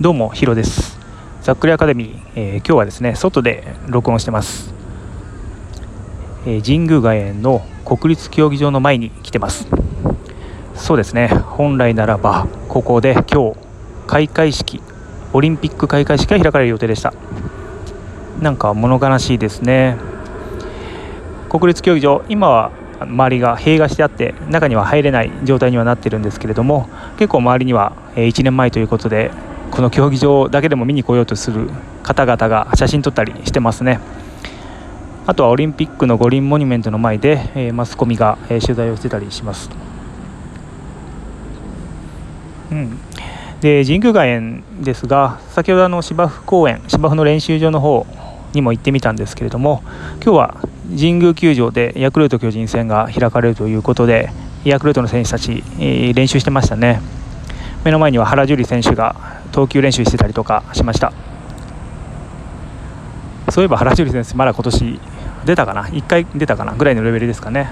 どうもヒロです。ざっくりアカデミー、えー、今日はですね外で録音してます、えー、神宮外苑の国立競技場の前に来てます。そうですね本来ならばここで今日開会式オリンピック開会式が開かれる予定でした。なんか物悲しいですね。国立競技場今は周りが塀がしてあって中には入れない状態にはなってるんですけれども結構周りには1年前ということでこの競技場だけでも見に来ようとする方々が写真撮ったりしてますね。あとはオリンピックの五輪モニュメントの前で、えマスコミが、え取材をしてたりします、うん、で神宮外苑ですが先ほどあの芝生公園芝生の練習場の方にも行ってみたんですけれども今日は神宮球場でヤクルト巨人戦が開かれるということでヤクルトの選手たち、え練習してましたね。目の前には原樹里選手が投球練習してたりとかしました。そういえば原樹里選手まだ今年出たかな？1回出たかなぐらいのレベルですかね。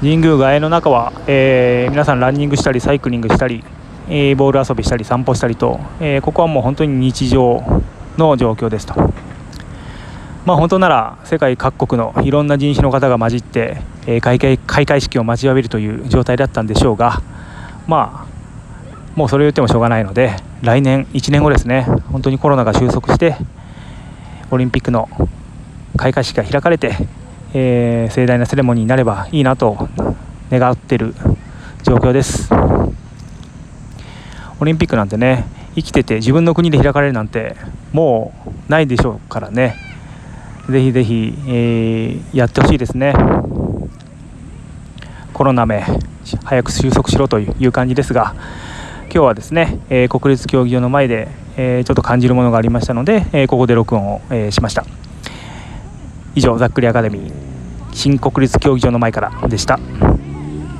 神宮外苑の中は、えー、皆さんランニングしたりサイクリングしたり、えー、ボール遊びしたり散歩したりと、えー、ここはもう本当に日常の状況ですと。まあ、本当なら世界各国のいろんな人種の方が混じって、えー、開会開会式を待ちわびるという状態だったんでしょうが、まあ、もうそれを言ってもしょうがないので来年1年後ですね本当にコロナが収束してオリンピックの開会式が開かれて、えー、盛大なセレモニーになればいいなと願っている状況ですオリンピックなんてね生きてて自分の国で開かれるなんてもうないでしょうからねぜひぜひ、えー、やってほしいですね。コロナめ早く収束しろという感じですが今日はですね、えー、国立競技場の前で、えー、ちょっと感じるものがありましたので、えー、ここで録音を、えしました以上ざっくりアカデミー新国立競技場の前からでした。